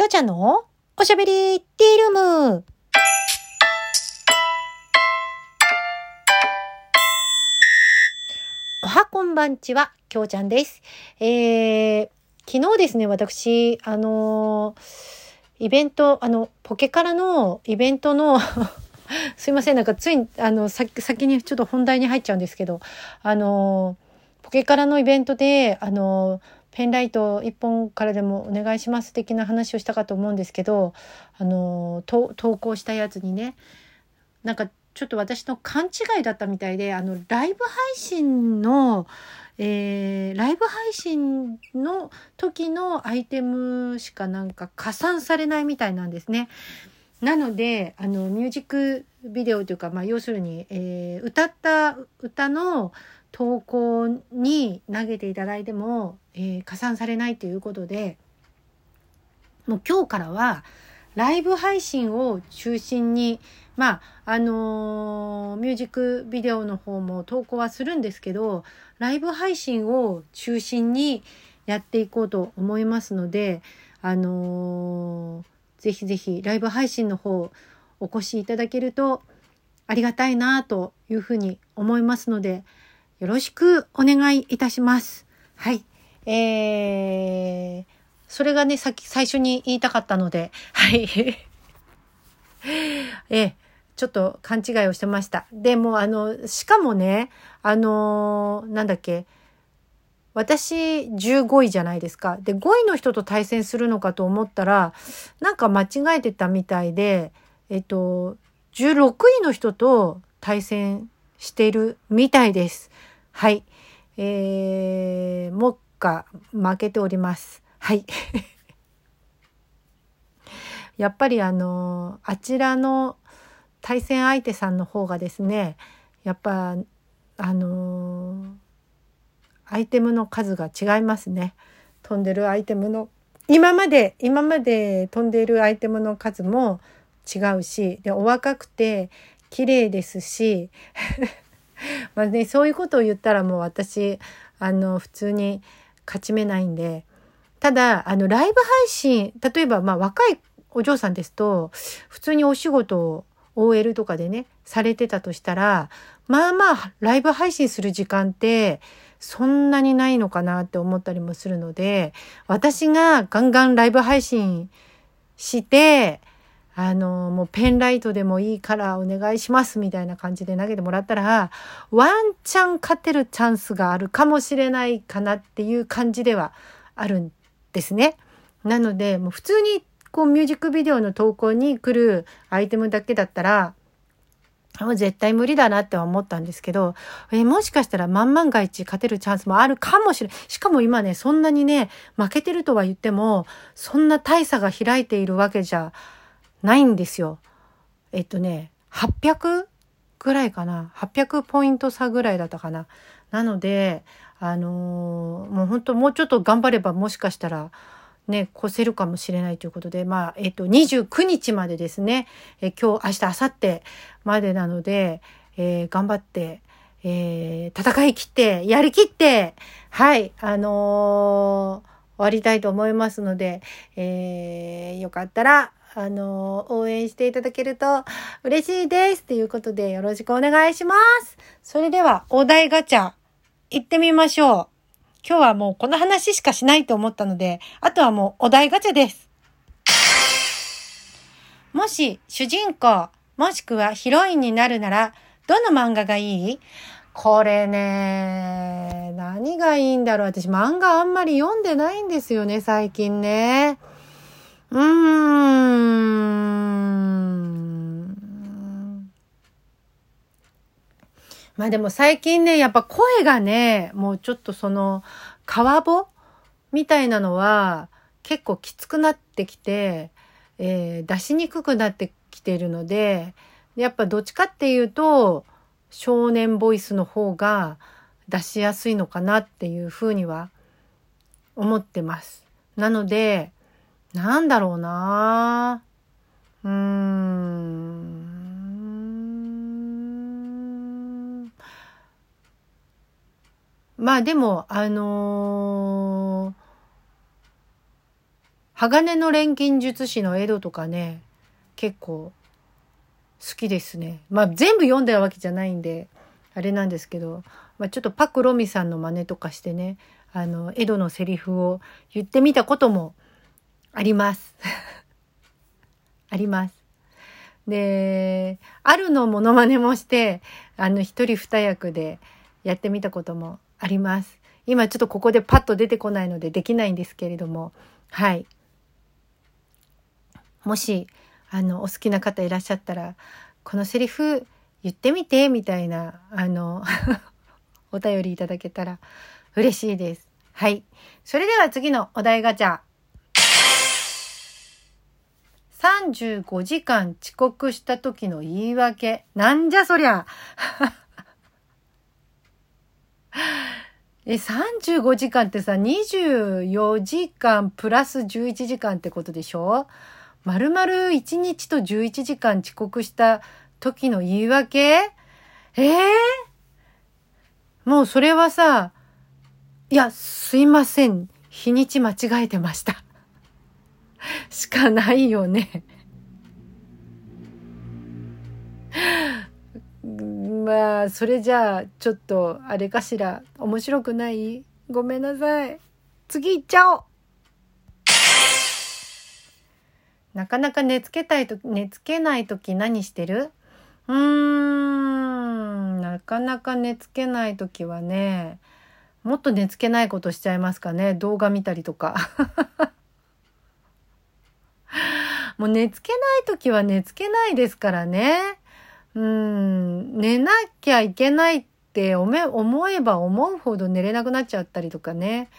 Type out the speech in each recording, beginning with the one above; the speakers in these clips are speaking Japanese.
きょうちゃんのおしゃべりティールーム。おはこんばんちは、きょうちゃんです。えー、昨日ですね、私、あのー、イベント、あの、ポケカラのイベントの すいません、なんかつい、あの、先、先にちょっと本題に入っちゃうんですけど、あのー、ポケカラのイベントで、あのーペンライト1本からでもお願いします的な話をしたかと思うんですけどあの投稿したやつにねなんかちょっと私の勘違いだったみたいであのライブ配信の、えー、ライブ配信の時のアイテムしかなんか加算されないみたいなんですね。なのであのミュージックビデオというか、まあ、要するに、えー、歌った歌の投稿に投げていただいても、えー、加算されないということでもう今日からはライブ配信を中心にまああのー、ミュージックビデオの方も投稿はするんですけどライブ配信を中心にやっていこうと思いますのであのー、ぜひぜひライブ配信の方お越しいただけるとありがたいなというふうに思いますのでよろしくお願いいたします。はい。えー、それがね、さっき最初に言いたかったので、はい。えちょっと勘違いをしてました。でも、あの、しかもね、あのなんだっけ、私15位じゃないですか。で、5位の人と対戦するのかと思ったら、なんか間違えてたみたいで、えっと、16位の人と対戦しているみたいです。はい。えー、目下負けております。はい。やっぱりあの、あちらの対戦相手さんの方がですね、やっぱ、あのアイテムの数が違いますね。飛んでるアイテムの、今まで、今まで飛んでいるアイテムの数も違うし、で、お若くて綺麗ですし、まあね、そういうことを言ったらもう私、あの、普通に勝ち目ないんで、ただ、あの、ライブ配信、例えば、まあ、若いお嬢さんですと、普通にお仕事を OL とかでね、されてたとしたら、まあまあ、ライブ配信する時間って、そんなにないのかなって思ったりもするので、私がガンガンライブ配信して、あの、もうペンライトでもいいからお願いしますみたいな感じで投げてもらったら、ワンチャン勝てるチャンスがあるかもしれないかなっていう感じではあるんですね。なので、もう普通にこうミュージックビデオの投稿に来るアイテムだけだったら、もう絶対無理だなって思ったんですけど、えもしかしたら万万が一勝てるチャンスもあるかもしれない。しかも今ね、そんなにね、負けてるとは言っても、そんな大差が開いているわけじゃないんですよ。えっとね、800ぐらいかな。800ポイント差ぐらいだったかな。なので、あのー、もう本当もうちょっと頑張ればもしかしたら、ね、越せるかもしれないということで、まあ、えっと、29日までですね、え今日、明日、明後日までなので、えー、頑張って、えー、戦い切って、やりきって、はい、あのー、終わりたいと思いますので、えー、よかったら、あの、応援していただけると嬉しいです。ということでよろしくお願いします。それでは、お題ガチャ、行ってみましょう。今日はもうこの話しかしないと思ったので、あとはもうお題ガチャです。もし主人公、もしくはヒロインになるなら、どの漫画がいい？これね、何がいいんだろう。私漫画あんまり読んでないんですよね、最近ね。うん。まあでも最近ね、やっぱ声がね、もうちょっとその、川ぼみたいなのは結構きつくなってきて、えー、出しにくくなってきているので、やっぱどっちかっていうと、少年ボイスの方が出しやすいのかなっていうふうには思ってます。なので、なんだろうなうーん。まあでも、あのー、鋼の錬金術師の江戸とかね、結構好きですね。まあ全部読んでるわけじゃないんで、あれなんですけど、まあ、ちょっとパクロミさんの真似とかしてね、あの、江戸のセリフを言ってみたこともあります。あります。で、あるのモノマネもして、あの、一人二役でやってみたこともあります。今ちょっとここでパッと出てこないのでできないんですけれども、はい。もし、あの、お好きな方いらっしゃったら、このセリフ言ってみて、みたいな、あの お便りいただけたら嬉しいです。はい。それでは次のお題ガチャ。35時間遅刻した時の言い訳。なんじゃそりゃ。え、35時間ってさ、24時間プラス11時間ってことでしょ？丸々1日と11時間遅刻した時の言い訳？ええー、もうそれはさ、いや、すいません。日にち間違えてました。しかないよね。まあ、それじゃあ、ちょっと、あれかしら、面白くない？ごめんなさい。次行っちゃおうなかなか寝つけたいと、寝つけないとき何してる？うーん、なかなか寝つけないときはね、もっと寝つけないことしちゃいますかね。動画見たりとか。もう寝つけないときは寝つけないですからね。うん、寝なきゃいけないって思えば思うほど寝れなくなっちゃったりとかね。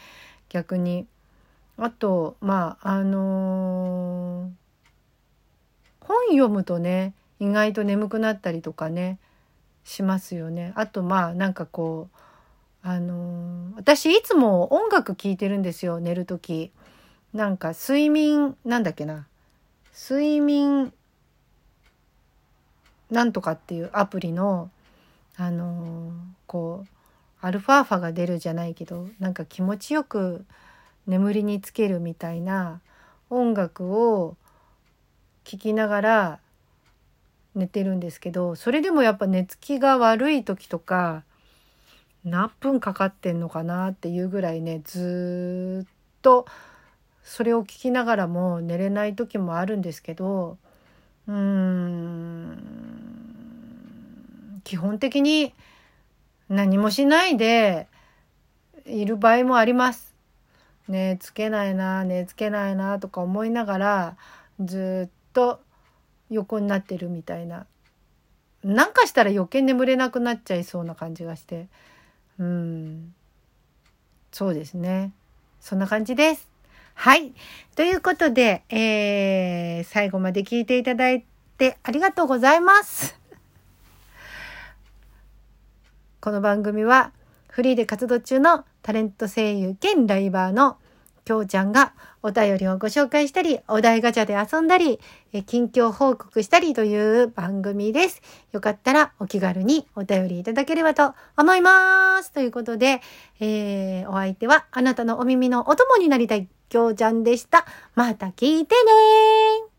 逆に。あと、まあ、あのー、本読むとね、意外と眠くなったりとかね、しますよね。あと、まあ、なんかこう、あのー、私いつも音楽聴いてるんですよ、寝る時。なんか睡眠、なんだっけな。睡眠なんとかっていうアプリの、あのー、こう、アルファーファが出るじゃないけど、なんか気持ちよく眠りにつけるみたいな音楽を聴きながら寝てるんですけど、それでもやっぱ寝つきが悪い時とか、何分かかってんのかなっていうぐらいねずっとそれを聞きながらも寝れない時もあるんですけどうーん基本的に何もしないでいる場合もあります。寝つけないな寝つけないなとか思いながらずっと横になってるみたいななんかしたら余計眠れなくなっちゃいそうな感じがしてうん。そうですね。そんな感じです。はい。ということで、えー、最後まで聞いていただいてありがとうございます。この番組はフリーで活動中のタレント声優兼ライバーのきょうちゃんがお便りをご紹介したり、お題ガチャで遊んだり、え近況報告したりという番組です。よかったらお気軽にお便りいただければと思います。ということで、えー、お相手はあなたのお耳のお供になりたいきょうちゃんでした。また聞いてね